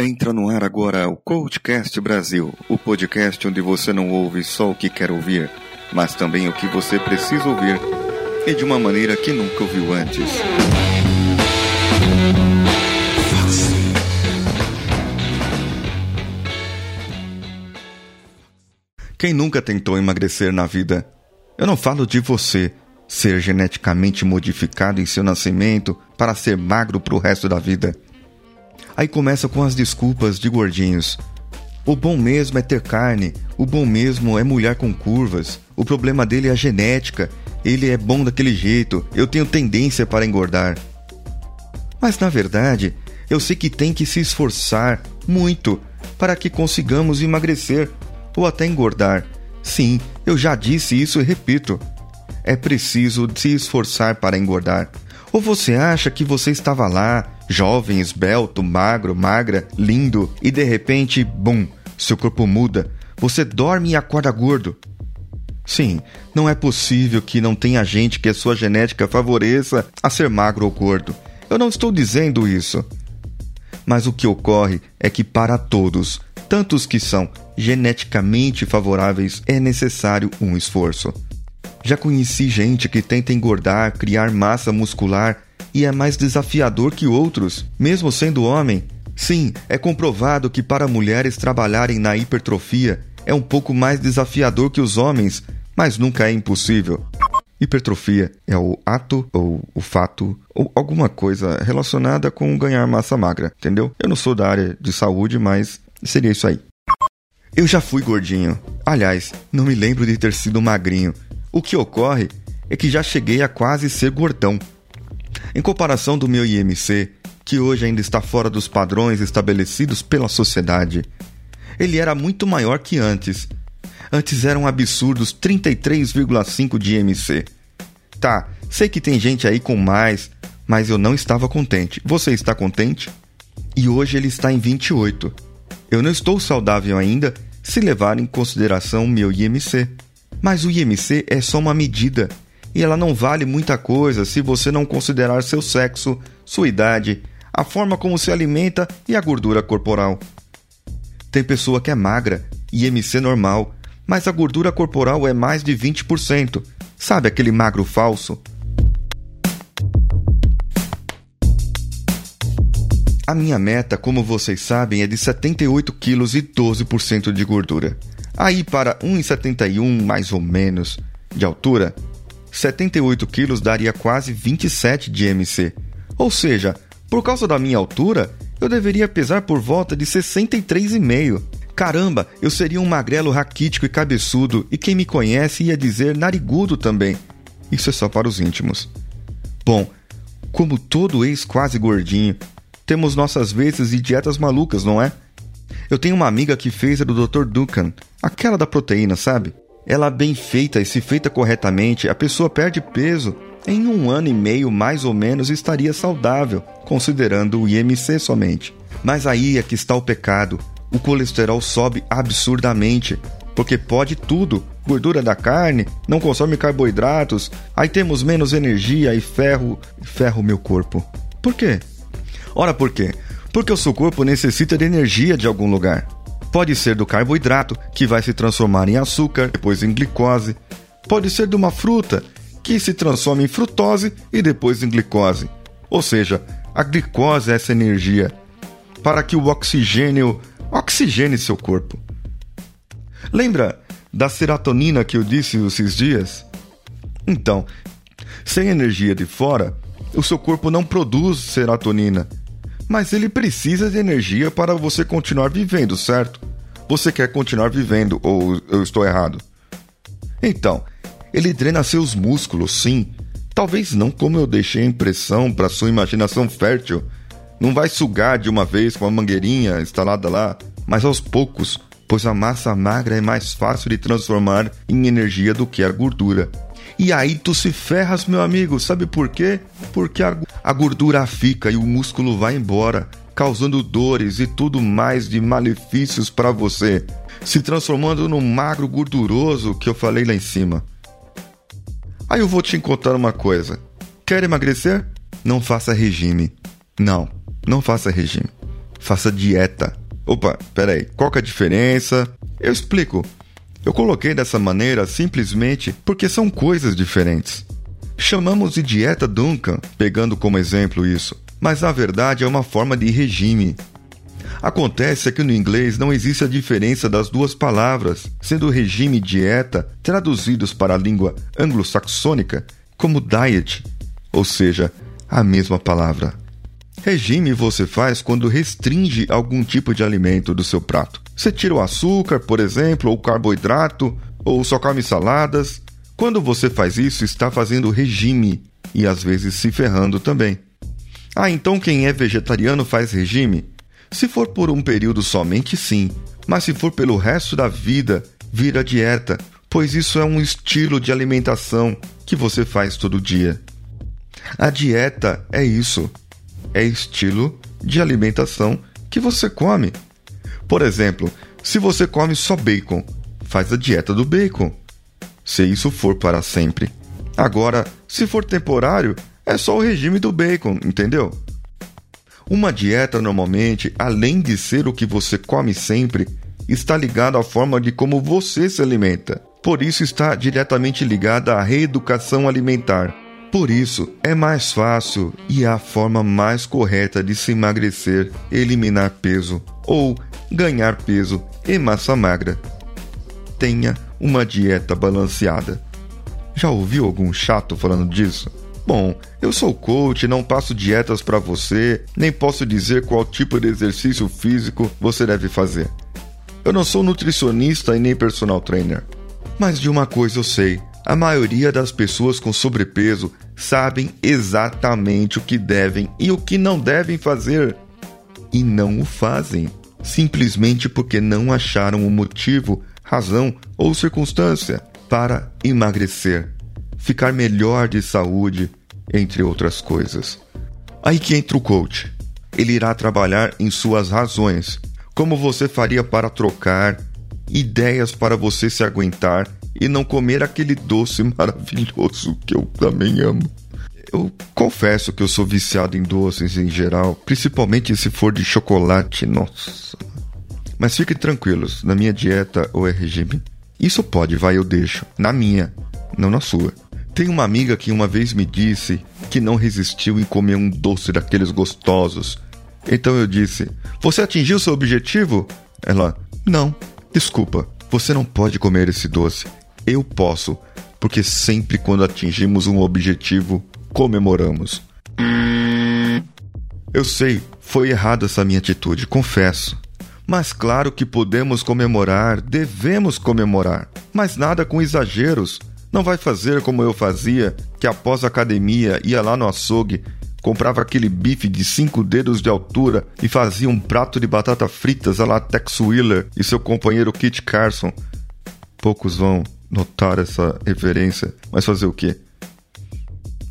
Entra no ar agora o Coachcast Brasil, o podcast onde você não ouve só o que quer ouvir, mas também o que você precisa ouvir e de uma maneira que nunca ouviu antes. Quem nunca tentou emagrecer na vida? Eu não falo de você ser geneticamente modificado em seu nascimento para ser magro pro resto da vida. Aí começa com as desculpas de gordinhos. O bom mesmo é ter carne, o bom mesmo é mulher com curvas, o problema dele é a genética, ele é bom daquele jeito, eu tenho tendência para engordar. Mas na verdade, eu sei que tem que se esforçar muito para que consigamos emagrecer ou até engordar. Sim, eu já disse isso e repito. É preciso se esforçar para engordar. Ou você acha que você estava lá, jovem, esbelto, magro, magra, lindo, e de repente, bum, seu corpo muda. Você dorme e acorda gordo. Sim, não é possível que não tenha gente que a sua genética favoreça a ser magro ou gordo. Eu não estou dizendo isso. Mas o que ocorre é que para todos, tantos que são geneticamente favoráveis, é necessário um esforço. Já conheci gente que tenta engordar, criar massa muscular e é mais desafiador que outros, mesmo sendo homem. Sim, é comprovado que para mulheres trabalharem na hipertrofia é um pouco mais desafiador que os homens, mas nunca é impossível. Hipertrofia é o ato ou o fato ou alguma coisa relacionada com ganhar massa magra, entendeu? Eu não sou da área de saúde, mas seria isso aí. Eu já fui gordinho. Aliás, não me lembro de ter sido magrinho. O que ocorre é que já cheguei a quase ser gordão. Em comparação do meu IMC, que hoje ainda está fora dos padrões estabelecidos pela sociedade, ele era muito maior que antes. Antes eram absurdos 33,5 de IMC. Tá, sei que tem gente aí com mais, mas eu não estava contente. Você está contente? E hoje ele está em 28. Eu não estou saudável ainda se levar em consideração meu IMC. Mas o IMC é só uma medida e ela não vale muita coisa se você não considerar seu sexo, sua idade, a forma como se alimenta e a gordura corporal. Tem pessoa que é magra, IMC normal, mas a gordura corporal é mais de 20%. Sabe aquele magro falso? A minha meta, como vocês sabem, é de 78 quilos e 12% de gordura. Aí para 1,71 mais ou menos de altura, 78 quilos daria quase 27 de MC. Ou seja, por causa da minha altura, eu deveria pesar por volta de 63,5. Caramba, eu seria um magrelo raquítico e cabeçudo, e quem me conhece ia dizer narigudo também. Isso é só para os íntimos. Bom, como todo ex quase gordinho, temos nossas vezes e dietas malucas, não é? Eu tenho uma amiga que fez a do Dr. Duncan, aquela da proteína, sabe? Ela bem feita e se feita corretamente, a pessoa perde peso. Em um ano e meio, mais ou menos, estaria saudável, considerando o IMC somente. Mas aí é que está o pecado. O colesterol sobe absurdamente, porque pode tudo. Gordura da carne, não consome carboidratos, aí temos menos energia e ferro, ferro meu corpo. Por quê? Ora, por quê? Porque o seu corpo necessita de energia de algum lugar. Pode ser do carboidrato, que vai se transformar em açúcar, depois em glicose. Pode ser de uma fruta, que se transforma em frutose e depois em glicose. Ou seja, a glicose é essa energia para que o oxigênio oxigene seu corpo. Lembra da serotonina que eu disse esses dias? Então, sem energia de fora, o seu corpo não produz serotonina mas ele precisa de energia para você continuar vivendo, certo? Você quer continuar vivendo ou eu estou errado? Então, ele drena seus músculos, sim. Talvez não como eu deixei a impressão para sua imaginação fértil. Não vai sugar de uma vez com a mangueirinha instalada lá, mas aos poucos, pois a massa magra é mais fácil de transformar em energia do que a gordura. E aí tu se ferras, meu amigo. Sabe por quê? Porque a, gordura fica e o músculo vai embora, causando dores e tudo mais de malefícios para você, se transformando num magro gorduroso que eu falei lá em cima. Aí eu vou te contar uma coisa. Quer emagrecer? Não faça regime. Não, não faça regime. faça dieta. Opa, peraí, qual que é a diferença? Eu explico. Eu coloquei dessa maneira simplesmente porque são coisas diferentes. Chamamos de dieta Duncan, pegando como exemplo isso, mas na verdade é uma forma de regime. Acontece que no inglês não existe a diferença das duas palavras, sendo regime e dieta traduzidos para a língua anglo-saxônica como diet, ou seja, a mesma palavra. Regime você faz quando restringe algum tipo de alimento do seu prato. Você tira o açúcar, por exemplo, ou o carboidrato, ou só come saladas. Quando você faz isso, está fazendo regime e às vezes se ferrando também. Ah, então quem é vegetariano faz regime? Se for por um período somente, sim, mas se for pelo resto da vida, vira dieta, pois isso é um estilo de alimentação que você faz todo dia. A dieta é isso é estilo de alimentação que você come. Por exemplo, se você come só bacon, faz a dieta do bacon. Se isso for para sempre. Agora, se for temporário, é só o regime do bacon, entendeu? Uma dieta normalmente, além de ser o que você come sempre, está ligada à forma de como você se alimenta. Por isso está diretamente ligada à reeducação alimentar por isso, é mais fácil e a forma mais correta de se emagrecer, eliminar peso ou ganhar peso e massa magra. Tenha uma dieta balanceada. Já ouviu algum chato falando disso? Bom, eu sou coach, não passo dietas para você, nem posso dizer qual tipo de exercício físico você deve fazer. Eu não sou nutricionista e nem personal trainer. Mas de uma coisa eu sei: a maioria das pessoas com sobrepeso sabem exatamente o que devem e o que não devem fazer e não o fazem, simplesmente porque não acharam o motivo, razão ou circunstância para emagrecer, ficar melhor de saúde, entre outras coisas. Aí que entra o coach. Ele irá trabalhar em suas razões, como você faria para trocar, ideias para você se aguentar e não comer aquele doce maravilhoso que eu também amo. Eu confesso que eu sou viciado em doces em geral, principalmente se for de chocolate, nossa. Mas fiquem tranquilos, na minha dieta ou é regime. Isso pode, vai, eu deixo. Na minha, não na sua. Tem uma amiga que uma vez me disse que não resistiu em comer um doce daqueles gostosos. Então eu disse: Você atingiu seu objetivo? Ela: Não, desculpa, você não pode comer esse doce eu posso, porque sempre quando atingimos um objetivo, comemoramos. Eu sei, foi errada essa minha atitude, confesso. Mas claro que podemos comemorar, devemos comemorar, mas nada com exageros. Não vai fazer como eu fazia, que após a academia ia lá no açougue, comprava aquele bife de cinco dedos de altura e fazia um prato de batata fritas a la Tex Wheeler e seu companheiro Kit Carson. Poucos vão notar essa referência, mas fazer o quê?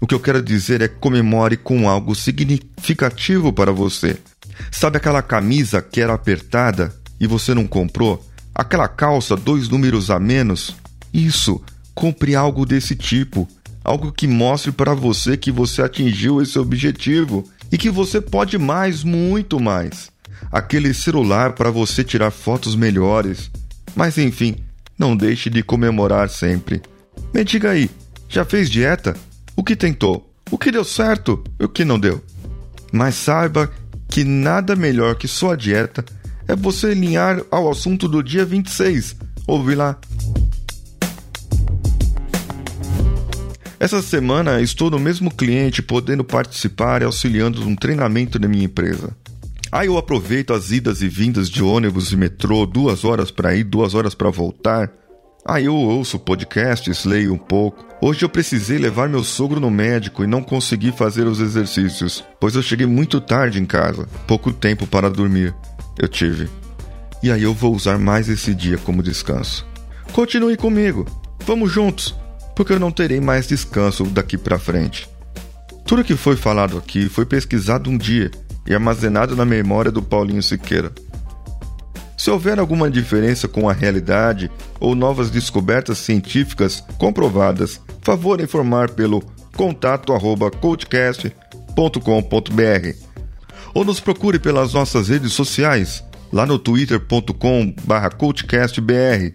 O que eu quero dizer é comemore com algo significativo para você. Sabe aquela camisa que era apertada e você não comprou? Aquela calça dois números a menos? Isso, compre algo desse tipo. Algo que mostre para você que você atingiu esse objetivo e que você pode mais, muito mais. Aquele celular para você tirar fotos melhores. Mas enfim, não deixe de comemorar sempre. Me diga aí, já fez dieta? O que tentou? O que deu certo o que não deu? Mas saiba que nada melhor que sua dieta é você alinhar ao assunto do dia 26. Ouvi lá. Essa semana estou no mesmo cliente podendo participar e auxiliando num treinamento da minha empresa. Aí eu aproveito as idas e vindas de ônibus e metrô, duas horas para ir, duas horas para voltar. Aí eu ouço podcasts, leio um pouco. Hoje eu precisei levar meu sogro no médico e não consegui fazer os exercícios, pois eu cheguei muito tarde em casa, pouco tempo para dormir. Eu tive. E aí eu vou usar mais esse dia como descanso. Continue comigo. Vamos juntos, porque eu não terei mais descanso daqui para frente. Tudo que foi falado aqui foi pesquisado um dia e armazenado na memória do Paulinho Siqueira. Se houver alguma diferença com a realidade ou novas descobertas científicas comprovadas, favor informar pelo contato@coachcast.com.br ou nos procure pelas nossas redes sociais, lá no twitter.com coachcastbr,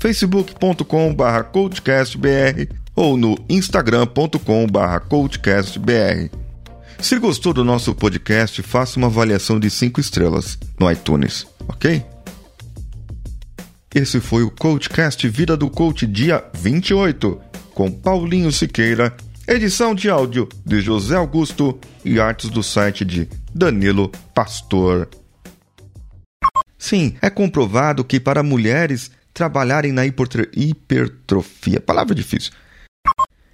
facebook.com coachcastbr ou no instagram.com coachcastbr. Se gostou do nosso podcast, faça uma avaliação de 5 estrelas no iTunes, ok? Esse foi o Coachcast Vida do Coach dia 28, com Paulinho Siqueira, edição de áudio de José Augusto e artes do site de Danilo Pastor. Sim, é comprovado que para mulheres trabalharem na hipertrofia, palavra difícil,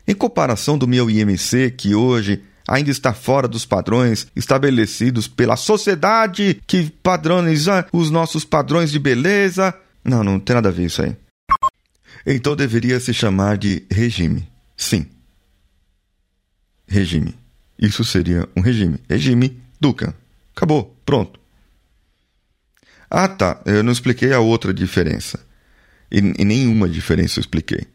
em comparação do meu IMC, que hoje ainda está fora dos padrões estabelecidos pela sociedade que padroniza os nossos padrões de beleza. Não, não tem nada a ver isso aí. Então deveria se chamar de regime. Sim. Regime. Isso seria um regime. Regime Duca. Acabou. Pronto. Ah, tá. Eu não expliquei a outra diferença. E, e nenhuma diferença eu expliquei.